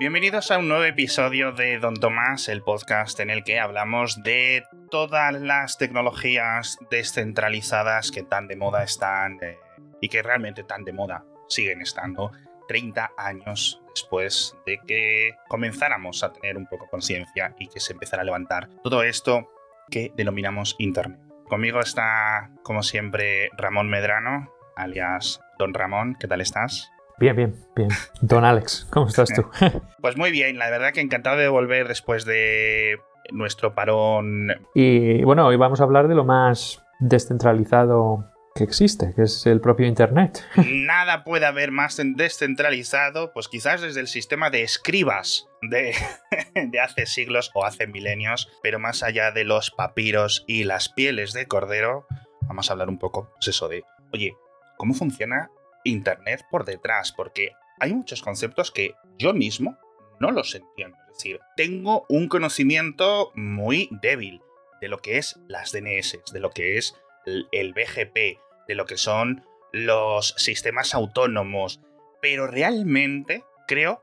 Bienvenidos a un nuevo episodio de Don Tomás, el podcast en el que hablamos de todas las tecnologías descentralizadas que tan de moda están eh, y que realmente tan de moda siguen estando 30 años después de que comenzáramos a tener un poco conciencia y que se empezara a levantar todo esto que denominamos Internet. Conmigo está, como siempre, Ramón Medrano, alias Don Ramón. ¿Qué tal estás? Bien, bien, bien. Don Alex, ¿cómo estás tú? pues muy bien, la verdad que encantado de volver después de nuestro parón. Y bueno, hoy vamos a hablar de lo más descentralizado que existe, que es el propio Internet. Nada puede haber más descentralizado, pues quizás desde el sistema de escribas de, de, hace siglos o hace milenios, pero más allá de los papiros y las pieles de cordero, vamos a hablar un poco, pues eso de, oye, ¿cómo funciona Internet por detrás, porque hay muchos conceptos que yo mismo no los entiendo. Es decir, tengo un conocimiento muy débil de lo que es las DNS, de lo que es el BGP, de lo que son los sistemas autónomos, pero realmente creo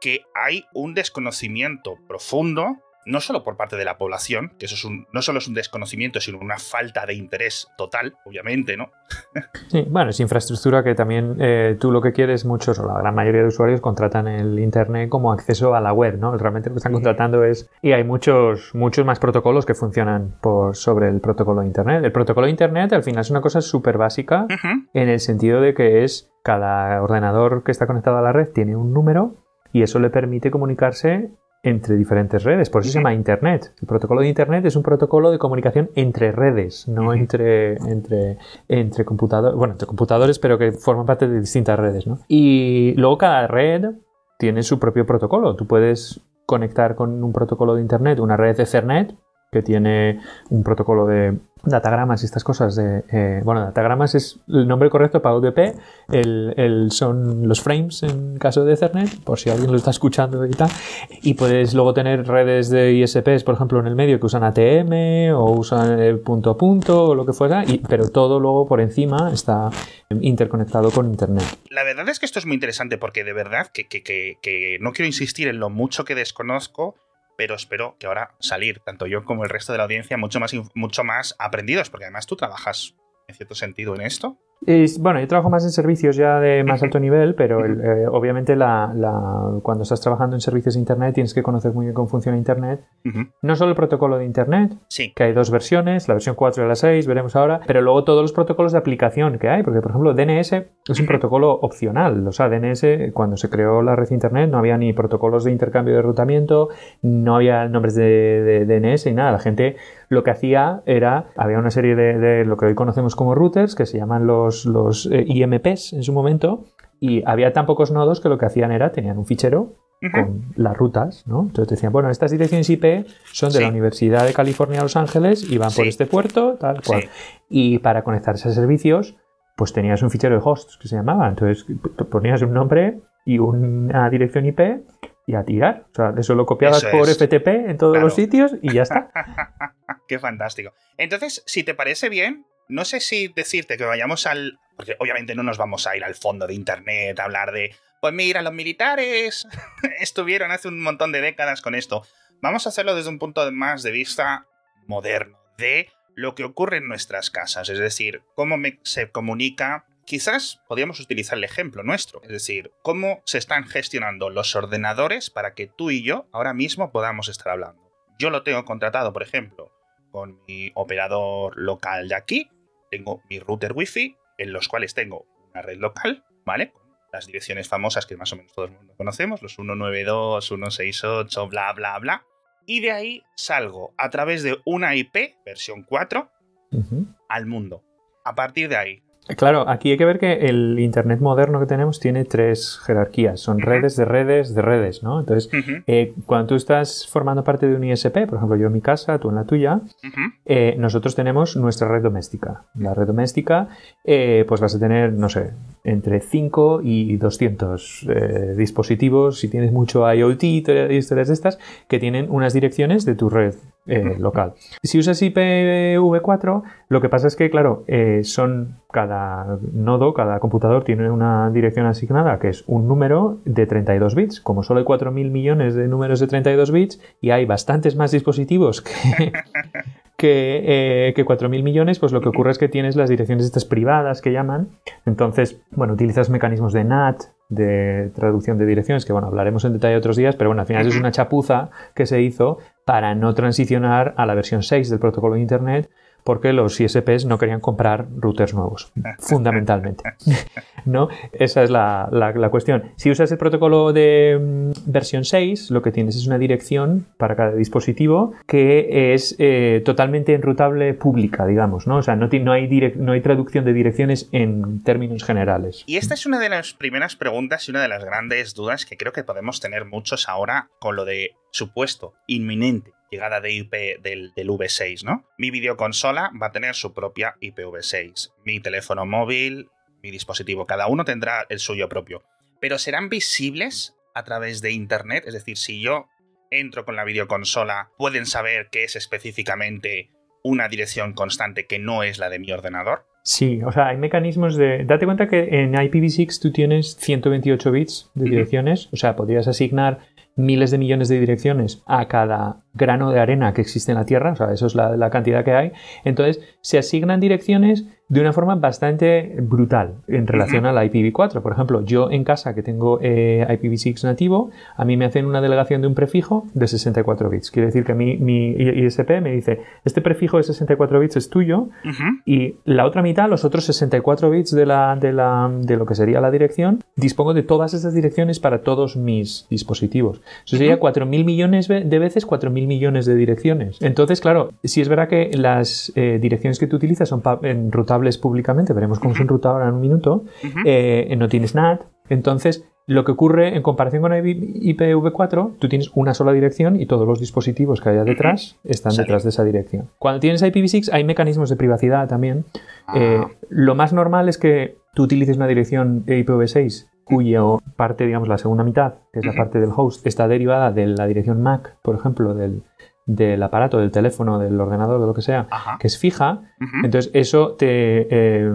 que hay un desconocimiento profundo no solo por parte de la población, que eso es un, no solo es un desconocimiento, sino una falta de interés total, obviamente, ¿no? sí, bueno, es infraestructura que también eh, tú lo que quieres, muchos o la gran mayoría de usuarios contratan el Internet como acceso a la web, ¿no? Realmente lo que están contratando es, y hay muchos, muchos más protocolos que funcionan por, sobre el protocolo de Internet. El protocolo de Internet al final es una cosa súper básica en el sentido de que es cada ordenador que está conectado a la red tiene un número y eso le permite comunicarse entre diferentes redes. Por eso se llama Internet. El protocolo de Internet es un protocolo de comunicación entre redes, no entre, entre, entre computadores, bueno, entre computadores, pero que forman parte de distintas redes. ¿no? Y luego cada red tiene su propio protocolo. Tú puedes conectar con un protocolo de Internet una red de Ethernet que tiene un protocolo de datagramas y estas cosas de eh, bueno datagramas es el nombre correcto para UDP el, son los frames en caso de Ethernet por si alguien lo está escuchando y tal y puedes luego tener redes de ISPs por ejemplo en el medio que usan ATM o usan eh, punto a punto o lo que fuera pero todo luego por encima está interconectado con internet. La verdad es que esto es muy interesante porque de verdad que, que, que no quiero insistir en lo mucho que desconozco pero espero que ahora salir, tanto yo como el resto de la audiencia, mucho más, mucho más aprendidos, porque además tú trabajas en cierto sentido en esto bueno, yo trabajo más en servicios ya de más alto nivel, pero eh, obviamente cuando estás trabajando en servicios de Internet tienes que conocer muy bien cómo funciona Internet. No solo el protocolo de Internet, que hay dos versiones, la versión 4 y la 6, veremos ahora, pero luego todos los protocolos de aplicación que hay, porque por ejemplo DNS es un protocolo opcional. O sea, DNS, cuando se creó la red Internet no había ni protocolos de intercambio de rutamiento, no había nombres de, de DNS y nada. La gente lo que hacía era, había una serie de, lo que hoy conocemos como routers, que se llaman los, los eh, IMPs en su momento, y había tan pocos nodos que lo que hacían era, tenían un fichero con las rutas, ¿no? Entonces decían, bueno, estas direcciones IP son de la Universidad de California Los Ángeles y van por este puerto, tal cual. Y para conectarse a servicios, pues tenías un fichero de hosts que se llamaba. Entonces ponías un nombre y una dirección IP y a tirar. O sea, eso lo copiabas por FTP en todos los sitios y ya está. Qué fantástico. Entonces, si te parece bien, no sé si decirte que vayamos al. Porque obviamente no nos vamos a ir al fondo de internet a hablar de. Pues mira, los militares estuvieron hace un montón de décadas con esto. Vamos a hacerlo desde un punto más de vista moderno, de lo que ocurre en nuestras casas, es decir, cómo se comunica Quizás podríamos utilizar el ejemplo nuestro, es decir, cómo se están gestionando los ordenadores para que tú y yo ahora mismo podamos estar hablando. Yo lo tengo contratado, por ejemplo, con mi operador local de aquí, tengo mi router wifi, en los cuales tengo una red local, ¿vale? Las direcciones famosas que más o menos todo el mundo conocemos, los 192, 168, bla, bla, bla. Y de ahí salgo a través de una IP, versión 4, al mundo. A partir de ahí, Claro, aquí hay que ver que el Internet moderno que tenemos tiene tres jerarquías. Son redes de redes de redes, ¿no? Entonces, eh, cuando tú estás formando parte de un ISP, por ejemplo, yo en mi casa, tú en la tuya, eh, nosotros tenemos nuestra red doméstica. La red doméstica, eh, pues vas a tener, no sé, entre 5 y 200 dispositivos, si tienes mucho IoT y historias de estas, que tienen unas direcciones de tu red eh, local. Si usas IPv4, lo que pasa es que, claro, eh, son cada nodo, cada computador tiene una dirección asignada que es un número de 32 bits. Como solo hay 4.000 millones de números de 32 bits y hay bastantes más dispositivos que, que, eh, que 4.000 millones, pues lo que ocurre es que tienes las direcciones estas privadas que llaman. Entonces, bueno, utilizas mecanismos de NAT, de traducción de direcciones, que bueno, hablaremos en detalle otros días, pero bueno, al final es una chapuza que se hizo para no transicionar a la versión 6 del protocolo de Internet porque los ISPs no querían comprar routers nuevos, fundamentalmente. ¿No? Esa es la, cuestión. Si usas el protocolo de mm, versión 6, lo que tienes es una dirección para cada dispositivo que es eh, totalmente enrutable pública, digamos, ¿no? O sea, no, no, hay no hay traducción de direcciones en términos generales. Y esta es una de las primeras preguntas y una de las grandes dudas que creo que podemos tener muchos ahora con lo de supuesto inminente llegada de IP del, V6, ¿no? Mi videoconsola va a tener su propia IPv6. Mi teléfono móvil, mi dispositivo, cada uno tendrá el suyo propio. Pero serán visibles a través de Internet, es decir, si yo entro con la videoconsola, pueden saber que es específicamente una dirección constante que no es la de mi ordenador. Sí, o sea, hay mecanismos de... Date cuenta que en IPv6 tú tienes 128 bits de direcciones, o sea, podrías asignar miles de millones de direcciones a cada grano de arena que existe en la Tierra, o sea, eso es la, cantidad que hay. Entonces, se asignan direcciones de una forma bastante brutal en relación a la IPv4. Por ejemplo, yo en casa que tengo eh, IPv6 nativo, a mí me hacen una delegación de un prefijo de 64 bits. Quiere decir que mi, mi ISP me dice, este prefijo de 64 bits es tuyo y la otra mitad, los otros 64 bits de, la, de, la, de lo que sería la dirección, dispongo de todas esas direcciones para todos mis dispositivos. Eso sería 4.000 millones de veces 4.000 millones de direcciones. Entonces, claro, si es verdad que las eh, direcciones que tú utilizas son enrutables públicamente, veremos cómo se enruta ahora en un minuto, eh, no tienes NAT, entonces lo que ocurre en comparación con IPv4, tú tienes una sola dirección y todos los dispositivos que haya detrás están detrás de esa dirección. Cuando tienes IPv6 hay mecanismos de privacidad también. Eh, ah. lo más normal es que tú utilices una dirección IPv6 cuya parte, digamos, la segunda mitad, que es la parte del host, está derivada de la dirección MAC, por ejemplo, del, del aparato, del teléfono, del ordenador, de lo que sea, que es fija, entonces eso te, eh,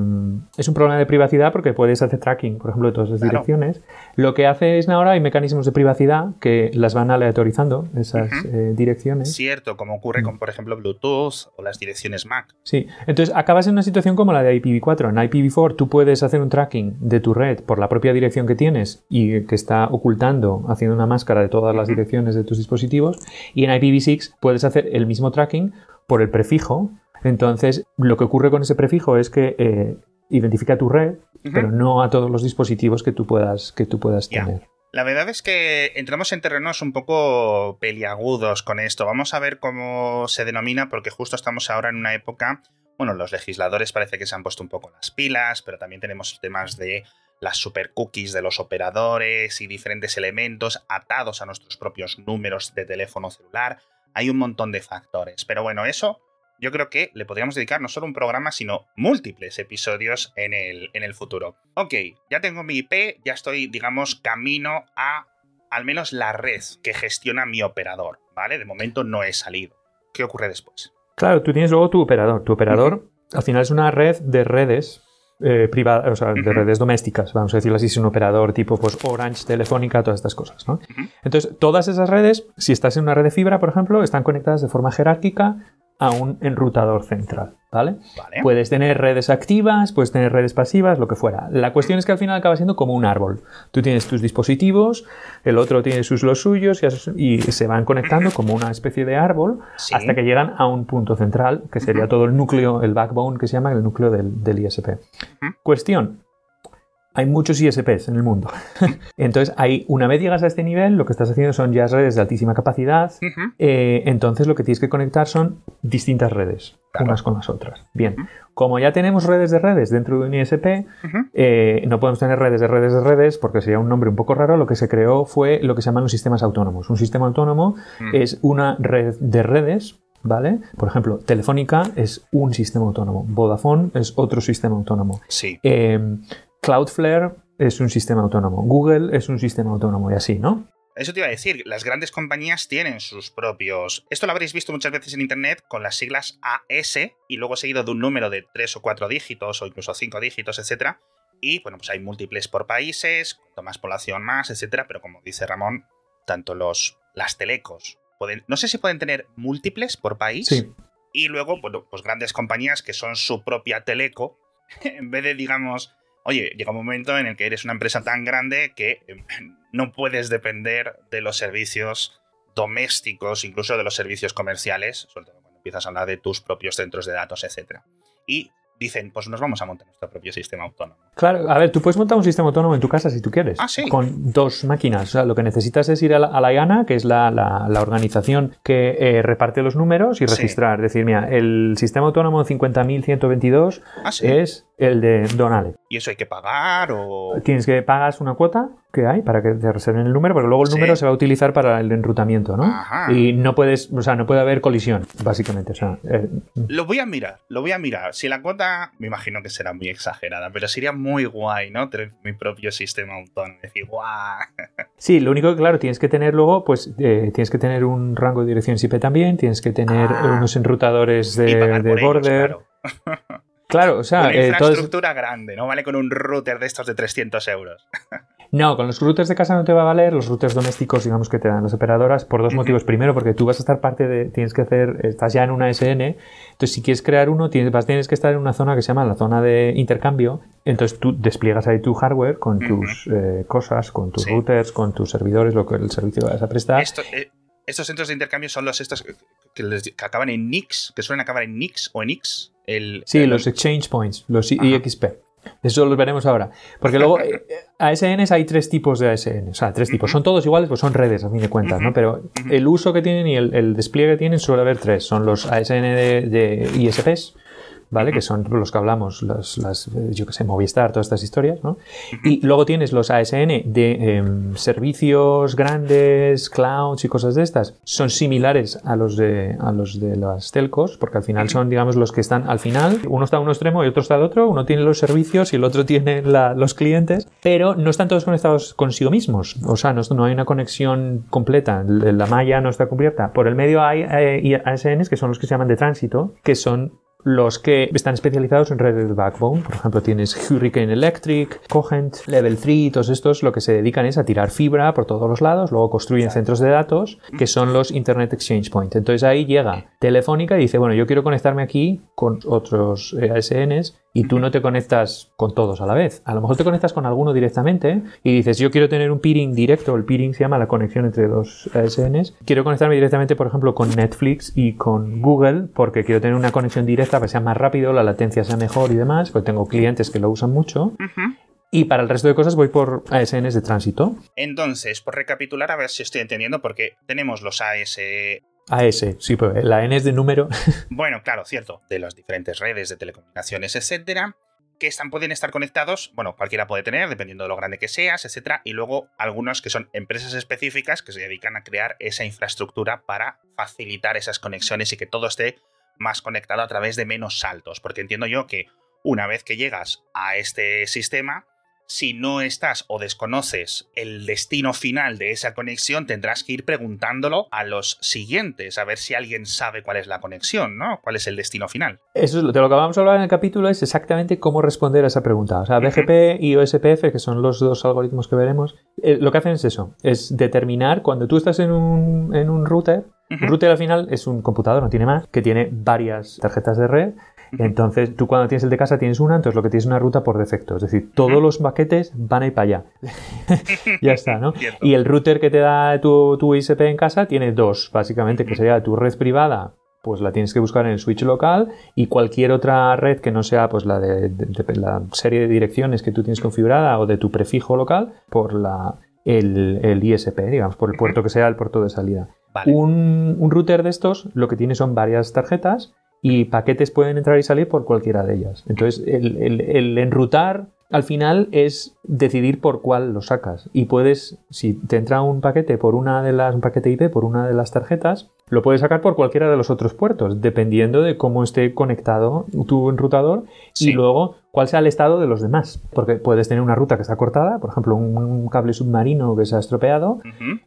es un problema de privacidad porque puedes hacer tracking, por ejemplo, de todas las direcciones. Lo que hace es ahora hay mecanismos de privacidad que las van aleatorizando, esas eh, direcciones. Cierto, como ocurre con, por ejemplo, Bluetooth o las direcciones MAC. Sí, entonces acabas en una situación como la de IPv4. En IPv4 tú puedes hacer un tracking de tu red por la propia dirección que tienes y que está ocultando, haciendo una máscara de todas las direcciones de tus dispositivos. Y en IPv6 puedes hacer el mismo tracking por el prefijo. Entonces, lo que ocurre con ese prefijo es que eh, identifica tu red, pero no a todos los dispositivos que tú puedas, que tú puedas tener. La verdad es que entramos en terrenos un poco peliagudos con esto. Vamos a ver cómo se denomina, porque justo estamos ahora en una época. Bueno, los legisladores parece que se han puesto un poco las pilas, pero también tenemos temas de las super cookies de los operadores y diferentes elementos atados a nuestros propios números de teléfono celular hay un montón de factores. Pero bueno, eso yo creo que le podríamos dedicar no solo un programa, sino múltiples episodios en el, en el futuro. Ok, ya tengo mi IP, ya estoy, digamos, camino a al menos la red que gestiona mi operador, ¿vale? De momento no he salido. ¿Qué ocurre después? Claro, tú tienes luego tu operador. Tu operador al final es una red de redes eh, privadas, o sea, de redes domésticas, vamos a decirlo así, es un operador tipo pues, Orange, Telefónica, todas estas cosas. ¿no? Entonces, todas esas redes, si estás en una red de fibra, por ejemplo, están conectadas de forma jerárquica a un enrutador central, ¿vale? Puedes tener redes activas, puedes tener redes pasivas, lo que fuera. La cuestión es que al final acaba siendo como un árbol. Tú tienes tus dispositivos, el otro tiene sus los suyos y, se van conectando como una especie de árbol hasta que llegan a un punto central, que sería todo el núcleo, el backbone que se llama el núcleo del, del ISP. Cuestión, hay muchos ISPs en el mundo. entonces, hay, una vez llegas a este nivel, lo que estás haciendo son ya redes de altísima capacidad. Eh, entonces, lo que tienes que conectar son distintas redes, unas con las otras. Bien, como ya tenemos redes de redes dentro de un ISP, eh, no podemos tener redes de redes de redes porque sería un nombre un poco raro. Lo que se creó fue lo que se llaman los sistemas autónomos. Un sistema autónomo es una red de redes ¿Vale? Por ejemplo, Telefónica es un sistema autónomo, Vodafone es otro sistema autónomo. Sí. Eh, Cloudflare es un sistema autónomo, Google es un sistema autónomo y así, ¿no? eso te iba a decir, las grandes compañías tienen sus propios... Esto lo habréis visto muchas veces en Internet con las siglas AS y luego seguido de un número de tres o cuatro dígitos o incluso cinco dígitos, etc. Y bueno, pues hay múltiples por países, cuanto más población más, etc. Pero como dice Ramón, tanto los, las telecos pueden... No sé si pueden tener múltiples por país. Sí. Y luego, bueno, pues grandes compañías que son su propia teleco, en vez de, digamos, oye, llega un momento en el que eres una empresa tan grande que eh, no puedes depender de los servicios domésticos, incluso de los servicios comerciales, sobre todo cuando empiezas a hablar de tus propios centros de datos, etc. Y dicen, pues nos vamos a montar nuestro propio sistema autónomo. Claro, a ver, tú puedes montar un sistema autónomo en tu casa si tú quieres. Ah, sí. Con dos máquinas. O sea, lo que necesitas es ir a la, a la IANA, que es la, la- la organización que eh, reparte los números, y Sí. registrar. Decir, mira, el sistema autónomo 50.122 Ah, sí. es el de Don Alex. ¿Y eso hay que pagar o...? Tienes que pagas una cuota que hay para que te reserven el número, porque luego el Sí. número se va a utilizar para el enrutamiento, ¿no? Ajá. Y no puedes, o sea, no puede haber colisión, básicamente. O sea, eh, Lo voy a mirar, lo voy a mirar. Si la cuota, me imagino que será muy exagerada, pero sería muy guay, ¿no? Tener mi propio sistema autónomo. Decir, guau. Sí, lo único que, claro, tienes que tener luego, pues, eh, tienes que tener un rango de direcciones IP también, tienes que tener Ah. unos enrutadores de, ellos, border. claro. Claro, o sea, Una eh, todo infraestructura grande, no vale con un router de estos de 300 euros. No, con los routers de casa no te va a valer, los routers domésticos, digamos, que te dan las operadoras, por dos motivos. Primero, porque tú vas a estar parte de, tienes que hacer, estás ya en una SN, entonces si quieres crear uno, tienes, vas, tienes que estar en una zona que se llama la zona de intercambio, entonces tú despliegas ahí tu hardware con tus eh, cosas, con tus Sí. routers, con tus servidores, lo que el servicio vas a prestar. Esto- eh, estos centros de intercambio son los estos que, que les- que acaban en Nix, que suelen acabar en Nix o en X. El, Sí, el- los exchange points, los. IXP. Eso los veremos ahora. Porque luego, eh, ASNs hay tres tipos de ASN. O sea, tres tipos. Son todos iguales, pues son redes, a fin de cuentas, ¿no? Pero el uso que tienen y el, el despliegue que tienen suele haber tres. Son los ASN de, de ISPs, ¿vale? Que son los que hablamos, las, las, eh, yo que sé, Movistar, todas estas historias, ¿no? Y luego tienes los ASN de em, servicios grandes, clouds y cosas de estas. Son similares a los de, a los de las telcos, porque al final son, digamos, los que están al final. Uno está a un extremo y otro está al otro. Uno tiene los servicios y el otro tiene la- los clientes, pero no están todos conectados consigo mismos. O sea, no, no hay una conexión completa. La la malla no está cubierta. Por el medio hay eh, ASNs que son los que se llaman de tránsito, que son los que están especializados en redes de backbone. Por ejemplo, tienes Hurricane Electric, Cogent, Level 3 y todos estos lo que se dedican es a tirar fibra por todos los lados, luego construyen centros de datos que son los Internet Exchange Point. Entonces ahí llega Telefónica y dice, bueno, yo quiero conectarme aquí con otros eh, ASNs y tú no te conectas con todos a la vez. A lo mejor te conectas con alguno directamente y dices, yo quiero tener un peering directo, el peering se llama la conexión entre dos ASNs. Quiero conectarme directamente, por ejemplo, con Netflix y con Google porque quiero tener una conexión directa para que sea más rápido, la latencia sea mejor y demás, porque tengo clientes que lo usan mucho. Y para el resto de cosas voy por ASNs de tránsito. Entonces, por recapitular, a ver si estoy entendiendo, porque tenemos los AS. AS, sí, pues la N es de número. Bueno, claro, cierto, de las diferentes redes de telecomunicaciones, etcétera, que están, pueden estar conectados, bueno, cualquiera puede tener, dependiendo de lo grande que seas, etcétera, y luego algunos que son empresas específicas que se dedican a crear esa infraestructura para facilitar esas conexiones y que todo esté más conectado a través de menos saltos, porque entiendo yo que una vez que llegas a este sistema, si no estás o desconoces el destino final de esa conexión, tendrás que ir preguntándolo a los siguientes, a ver si alguien sabe cuál es la conexión, ¿no? ¿Cuál es el destino final? Eso es lo, de lo que vamos a hablar en el capítulo es exactamente cómo responder a esa pregunta. O sea, BGP y OSPF, que son los dos algoritmos que veremos, eh, lo que hacen es eso, es determinar cuando tú estás en un, en un router, un router al final es un computador, no tiene más, que tiene varias tarjetas de red. Entonces, tú cuando tienes el de casa tienes una, entonces lo que tienes es una ruta por defecto. Es decir, todos los paquetes van a ir para allá. ya está, ¿no? Cierto. Y el router que te da tu, tu ISP en casa tiene dos, básicamente, que sería tu red privada, pues la tienes que buscar en el switch local y cualquier otra red que no sea pues la de, de- de la serie de direcciones que tú tienes configurada o de tu prefijo local por la el, el ISP, digamos, por el puerto que sea el puerto de salida. Vale. Un, un router de estos lo que tiene son varias tarjetas y paquetes pueden entrar y salir por cualquiera de ellas. Entonces, el, el- el enrutar al final es decidir por cuál lo sacas. Y puedes, si te entra un paquete por una de las, un paquete IP por una de las tarjetas, lo puedes sacar por cualquiera de los otros puertos, dependiendo de cómo esté conectado tu enrutador Sí. y luego cuál sea el estado de los demás. Porque puedes tener una ruta que está cortada, por ejemplo, un, cable submarino que se ha estropeado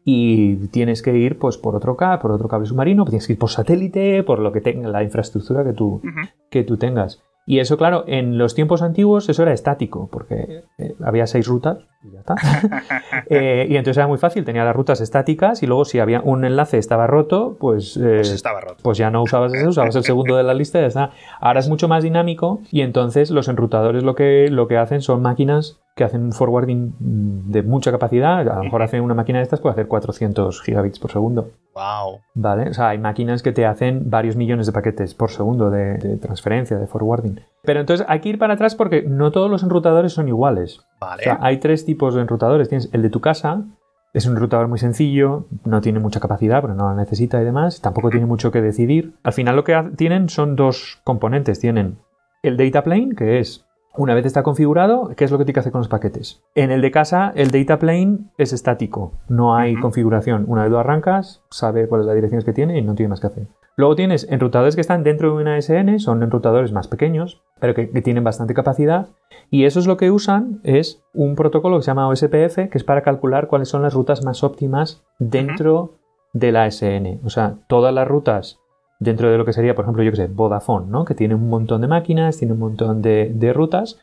y tienes que ir pues, por otro cable, por otro cable submarino, tienes que ir por satélite, por lo que tenga la infraestructura que tú, que tú tengas. Y eso, claro, en los tiempos antiguos eso era estático, porque eh, había seis rutas y ya está. Eh, y entonces era muy fácil, tenía las rutas estáticas y luego si había un enlace estaba roto, pues, eh, pues, estaba roto. pues ya no usabas ese, usabas el segundo de la lista y ya está. Ahora es mucho más dinámico y entonces los enrutadores lo que, lo que hacen son máquinas que hacen un forwarding de mucha capacidad. A lo mejor hacen una máquina de estas puede hacer 400 gigabits por segundo. Wow. Vale, o sea, hay máquinas que te hacen varios millones de paquetes por segundo de, transferencia, de forwarding. Pero entonces hay que ir para atrás porque no todos los enrutadores son iguales. Vale. O sea, hay tres tipos de enrutadores. Tienes el de tu casa, es un enrutador muy sencillo, no tiene mucha capacidad, pero no la necesita y demás. Tampoco tiene mucho que decidir. Al final lo que tienen son dos componentes. Tienen el data plane, que es una vez está configurado, ¿qué es lo que tiene que hacer con los paquetes? En el de casa, el data plane es estático, no hay configuración. Una vez lo arrancas, sabe cuáles las direcciones que tiene y no tiene más que hacer. Luego tienes enrutadores que están dentro de una SN, son enrutadores más pequeños, pero que, tienen bastante capacidad. Y eso es lo que usan, es un protocolo que se llama OSPF, que es para calcular cuáles son las rutas más óptimas dentro de la SN. O sea, todas las rutas dentro de lo que sería, por ejemplo, yo que sé, Vodafone, ¿no? Que tiene un montón de máquinas, tiene un montón de, rutas.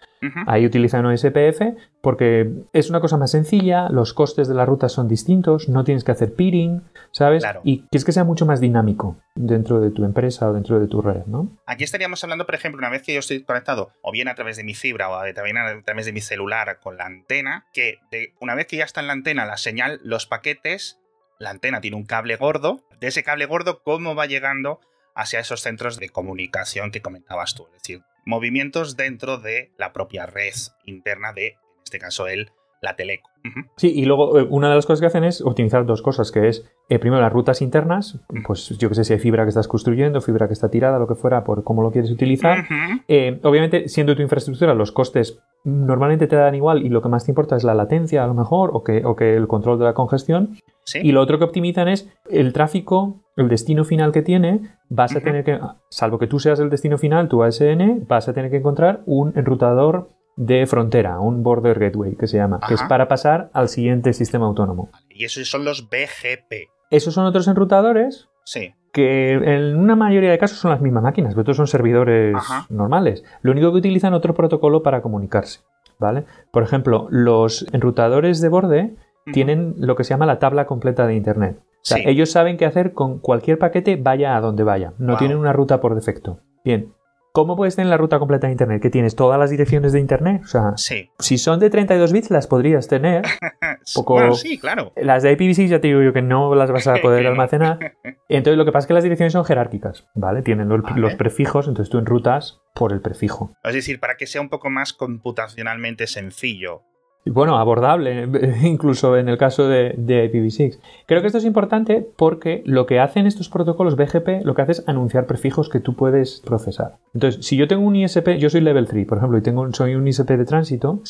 Ahí utilizan OSPF porque es una cosa más sencilla, los costes de las rutas son distintos, no tienes que hacer peering, ¿sabes? Y quieres que sea mucho más dinámico dentro de tu empresa o dentro de tu red, ¿no? Aquí estaríamos hablando, por ejemplo, una vez que yo estoy conectado, o bien a través de mi fibra o también a través de mi celular con la antena, que una vez que ya está en la antena la señal, los paquetes, la antena tiene un cable gordo, de ese cable gordo, ¿cómo va llegando hacia esos centros de comunicación que comentabas tú. Es decir, movimientos dentro de la propia red interna de, en este caso, el, la teleco. Sí, y luego eh, una de las cosas que hacen es optimizar dos cosas, que es eh, primero las rutas internas, pues yo que sé si hay fibra que estás construyendo, fibra que está tirada, lo que fuera, por cómo lo quieres utilizar. Eh, obviamente, siendo tu infraestructura, los costes normalmente te dan igual y lo que más te importa es la latencia a lo mejor o que, o que el control de la congestión. Y lo otro que optimizan es el tráfico, el destino final que tiene, vas a tener que, salvo que tú seas el destino final, tu ASN, vas a tener que encontrar un enrutador de frontera, un Border Gateway que se llama, que es para pasar al siguiente sistema autónomo. Y esos son los BGP. Esos son otros enrutadores sí. que en una mayoría de casos son las mismas máquinas, pero otros son servidores normales. Lo único que utilizan otro protocolo para comunicarse. ¿Vale? Por ejemplo, los enrutadores de borde tienen lo que se llama la tabla completa de Internet. Ellos saben qué hacer con cualquier paquete, vaya a donde vaya. No tienen una ruta por defecto. Bien. ¿Cómo puedes tener la ruta completa de Internet? ¿Que tienes todas las direcciones de Internet? O sea, si son de 32 bits, las podrías tener. Poco... sí, claro. Las de IPv6 ya te digo yo que no las vas a poder almacenar. Entonces lo que pasa es que las direcciones son jerárquicas, ¿vale? Tienen los, los prefijos, entonces tú enrutas por el prefijo. Es decir, para que sea un poco más computacionalmente sencillo bueno, abordable, incluso en el caso de, IPv6. Creo que esto es importante porque lo que hacen estos protocolos BGP, lo que hace es anunciar prefijos que tú puedes procesar. Entonces, si yo tengo un ISP, yo soy level 3, por ejemplo, y tengo, soy un ISP de tránsito,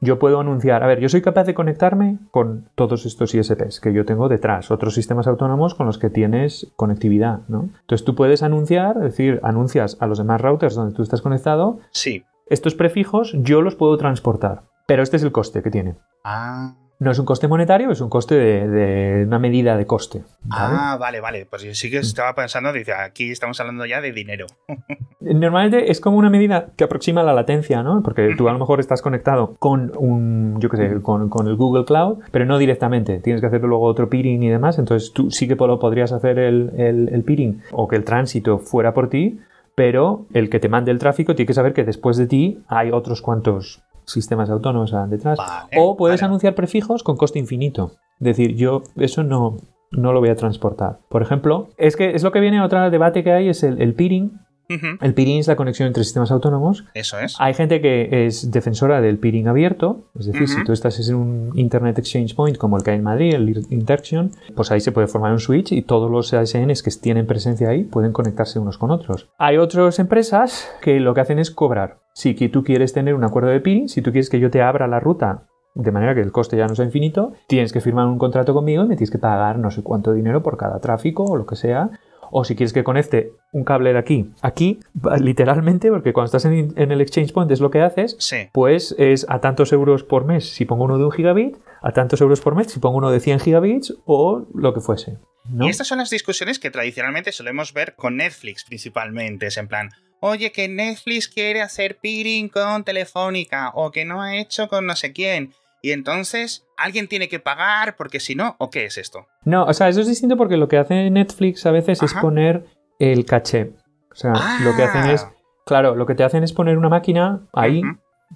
yo puedo anunciar, a ver, yo soy capaz de conectarme con todos estos ISPs que yo tengo detrás, otros sistemas autónomos con los que tienes conectividad, ¿no? Entonces tú puedes anunciar, es decir, anuncias a los demás routers donde tú estás conectado. Sí. Estos prefijos yo los puedo transportar. Pero este es el coste que tiene. Ah. No es un coste monetario, es un coste de, una medida de coste. Ah, vale, vale. Pues yo sí que estaba pensando, dice, aquí estamos hablando ya de dinero. Normalmente es como una medida que aproxima la latencia, ¿no? Porque tú a lo mejor estás conectado con un, yo qué sé, con, el Google Cloud, pero no directamente. Tienes que hacer luego otro peering y demás. Entonces tú sí que podrías hacer el, el, el peering o que el tránsito fuera por ti, pero el que te mande el tráfico tiene que saber que después de ti hay otros cuantos sistemas autónomos detrás. o puedes anunciar prefijos con coste infinito. Es decir, yo eso no, no lo voy a transportar. Por ejemplo, es que es lo que viene a otro debate que hay, es el, el peering. El peering es la conexión entre sistemas autónomos. Eso es. Hay gente que es defensora del peering abierto, es decir, si tú estás en un Internet Exchange Point como el que hay en Madrid, el Interaction, pues ahí se puede formar un switch y todos los ASNs que tienen presencia ahí pueden conectarse unos con otros. Hay otras empresas que lo que hacen es cobrar. Si tú quieres tener un acuerdo de peering, si tú quieres que yo te abra la ruta de manera que el coste ya no sea infinito, tienes que firmar un contrato conmigo y me tienes que pagar no sé cuánto dinero por cada tráfico o lo que sea. O si quieres que conecte un cable de aquí, aquí, literalmente, porque cuando estás en, el Exchange Point es lo que haces, pues es a tantos euros por mes si pongo uno de un gigabit, a tantos euros por mes si pongo uno de 100 gigabits o lo que fuese. Y estas son las discusiones que tradicionalmente solemos ver con Netflix principalmente. Es en plan, oye, que Netflix quiere hacer peering con Telefónica o que no ha hecho con no sé quién. Y entonces, ¿alguien tiene que pagar? Porque si no, ¿o qué es esto? No, o sea, eso es distinto porque lo que hace Netflix a veces es poner el caché. O sea, lo que hacen es. Ah. Claro, lo que te hacen es poner una máquina ahí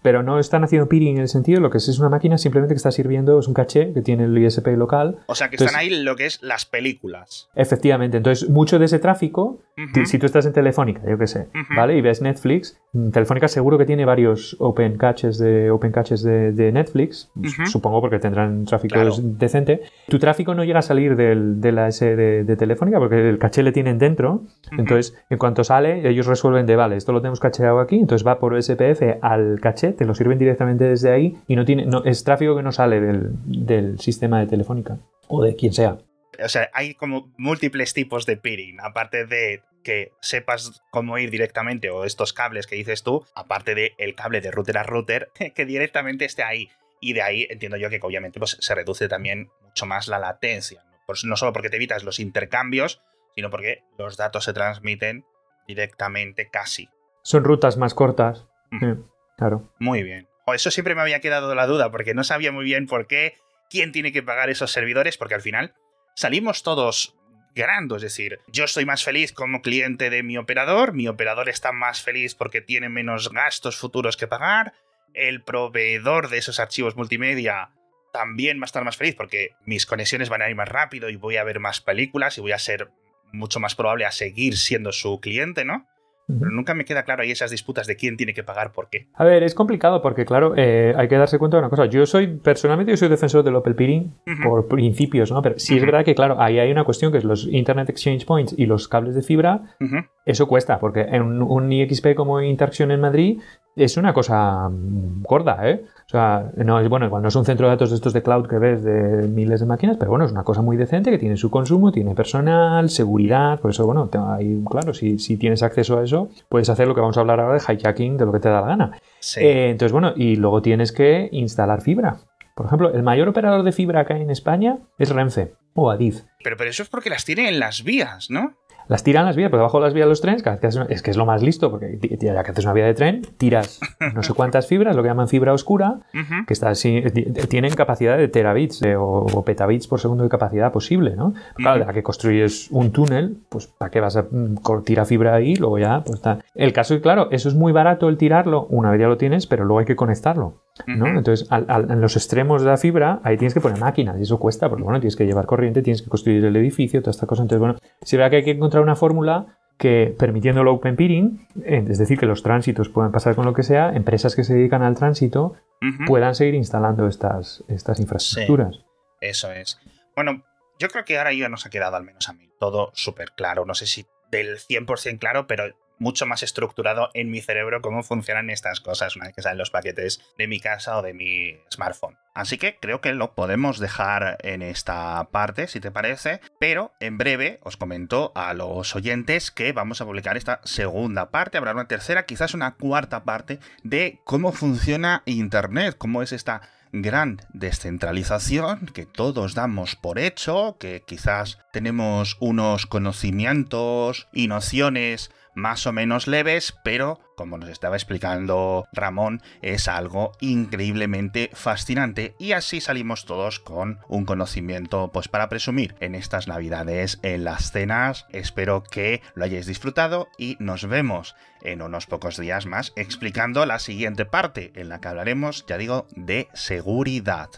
pero no están haciendo peering en el sentido, lo que es es una máquina simplemente que está sirviendo, es un caché que tiene el ISP local. O sea, que están ahí lo que es las películas. Efectivamente, entonces mucho de ese tráfico, si tú estás en Telefónica, yo qué sé, ¿vale? Y ves Netflix, mm, Telefónica seguro que tiene varios open caches de, open caches de, Netflix, supongo porque tendrán tráfico decente. Tu tráfico no llega a salir del, de la S de, Telefónica porque el caché le tienen dentro, entonces en cuanto sale, ellos resuelven de, vale, esto lo tenemos cacheado aquí, entonces va por SPF al caché te lo sirven directamente desde ahí y no tiene, no, es tráfico que no sale del, sistema de Telefónica o de quien sea. O sea, hay como múltiples tipos de peering, aparte de que sepas cómo ir directamente o estos cables que dices tú, aparte del el cable de router a router, que directamente esté ahí. Y de ahí entiendo yo que obviamente pues, se reduce también mucho más la latencia. Pues no solo porque te evitas los intercambios, sino porque los datos se transmiten directamente casi. Son rutas más cortas. Claro. Muy bien. O eso siempre me había quedado la duda, porque no sabía muy bien por qué, quién tiene que pagar esos servidores, porque al final salimos todos ganando. Es decir, yo estoy más feliz como cliente de mi operador, mi operador está más feliz porque tiene menos gastos futuros que pagar, el proveedor de esos archivos multimedia también va a estar más feliz porque mis conexiones van a ir más rápido y voy a ver más películas y voy a ser mucho más probable a seguir siendo su cliente, ¿no? Pero nunca me queda claro ahí esas disputas de quién tiene que pagar por qué. A ver, es complicado porque, claro, eh, hay que darse cuenta de una cosa. Yo soy, personalmente, yo soy defensor del Open Peering por principios, ¿no? Pero sí es verdad que, claro, ahí hay una cuestión que es los Internet Exchange Points y los cables de fibra. Eso cuesta, porque en un IXP como Interaction en Madrid es una cosa gorda, ¿eh? O sea, no es bueno, igual no es un centro de datos de estos de cloud que ves de miles de máquinas, pero bueno, es una cosa muy decente que tiene su consumo, tiene personal, seguridad, por eso, bueno, ahí, claro, si, si tienes acceso a eso, puedes hacer lo que vamos a hablar ahora de hijacking, de lo que te da la gana. Eh, entonces, bueno, y luego tienes que instalar fibra. Por ejemplo, el mayor operador de fibra acá en España es Renfe o Adif. Pero, pero eso es porque las tiene en las vías, ¿no? Las tiran las vías, por debajo de las vías de los trenes, es que es lo más listo, porque ya que haces una vía de tren, tiras no sé cuántas fibras, lo que llaman fibra oscura, que está así, tienen capacidad de terabits o, petabits por segundo de capacidad posible, ¿no? Claro, de que construyes un túnel, pues ¿para qué vas a mm, tirar fibra ahí? Luego ya, pues está. El caso es, claro, eso es muy barato el tirarlo, una vez ya lo tienes, pero luego hay que conectarlo. ¿no? Entonces, en los extremos de la fibra, ahí tienes que poner máquinas y eso cuesta, porque bueno, tienes que llevar corriente, tienes que construir el edificio, toda esta cosa. Entonces, bueno, si verdad que hay que encontrar una fórmula que permitiendo el open peering, eh, es decir, que los tránsitos puedan pasar con lo que sea, empresas que se dedican al tránsito puedan seguir instalando estas, estas infraestructuras. eso es. Bueno, yo creo que ahora ya nos ha quedado al menos a mí todo súper claro. No sé si del 100% claro, pero mucho más estructurado en mi cerebro cómo funcionan estas cosas una vez que salen los paquetes de mi casa o de mi smartphone. Así que creo que lo podemos dejar en esta parte, si te parece, pero en breve os comento a los oyentes que vamos a publicar esta segunda parte, habrá una tercera, quizás una cuarta parte de cómo funciona Internet, cómo es esta gran descentralización que todos damos por hecho, que quizás tenemos unos conocimientos y nociones más o menos leves, pero como nos estaba explicando Ramón, es algo increíblemente fascinante y así salimos todos con un conocimiento pues para presumir en estas navidades en las cenas. Espero que lo hayáis disfrutado y nos vemos en unos pocos días más explicando la siguiente parte en la que hablaremos, ya digo, de seguridad.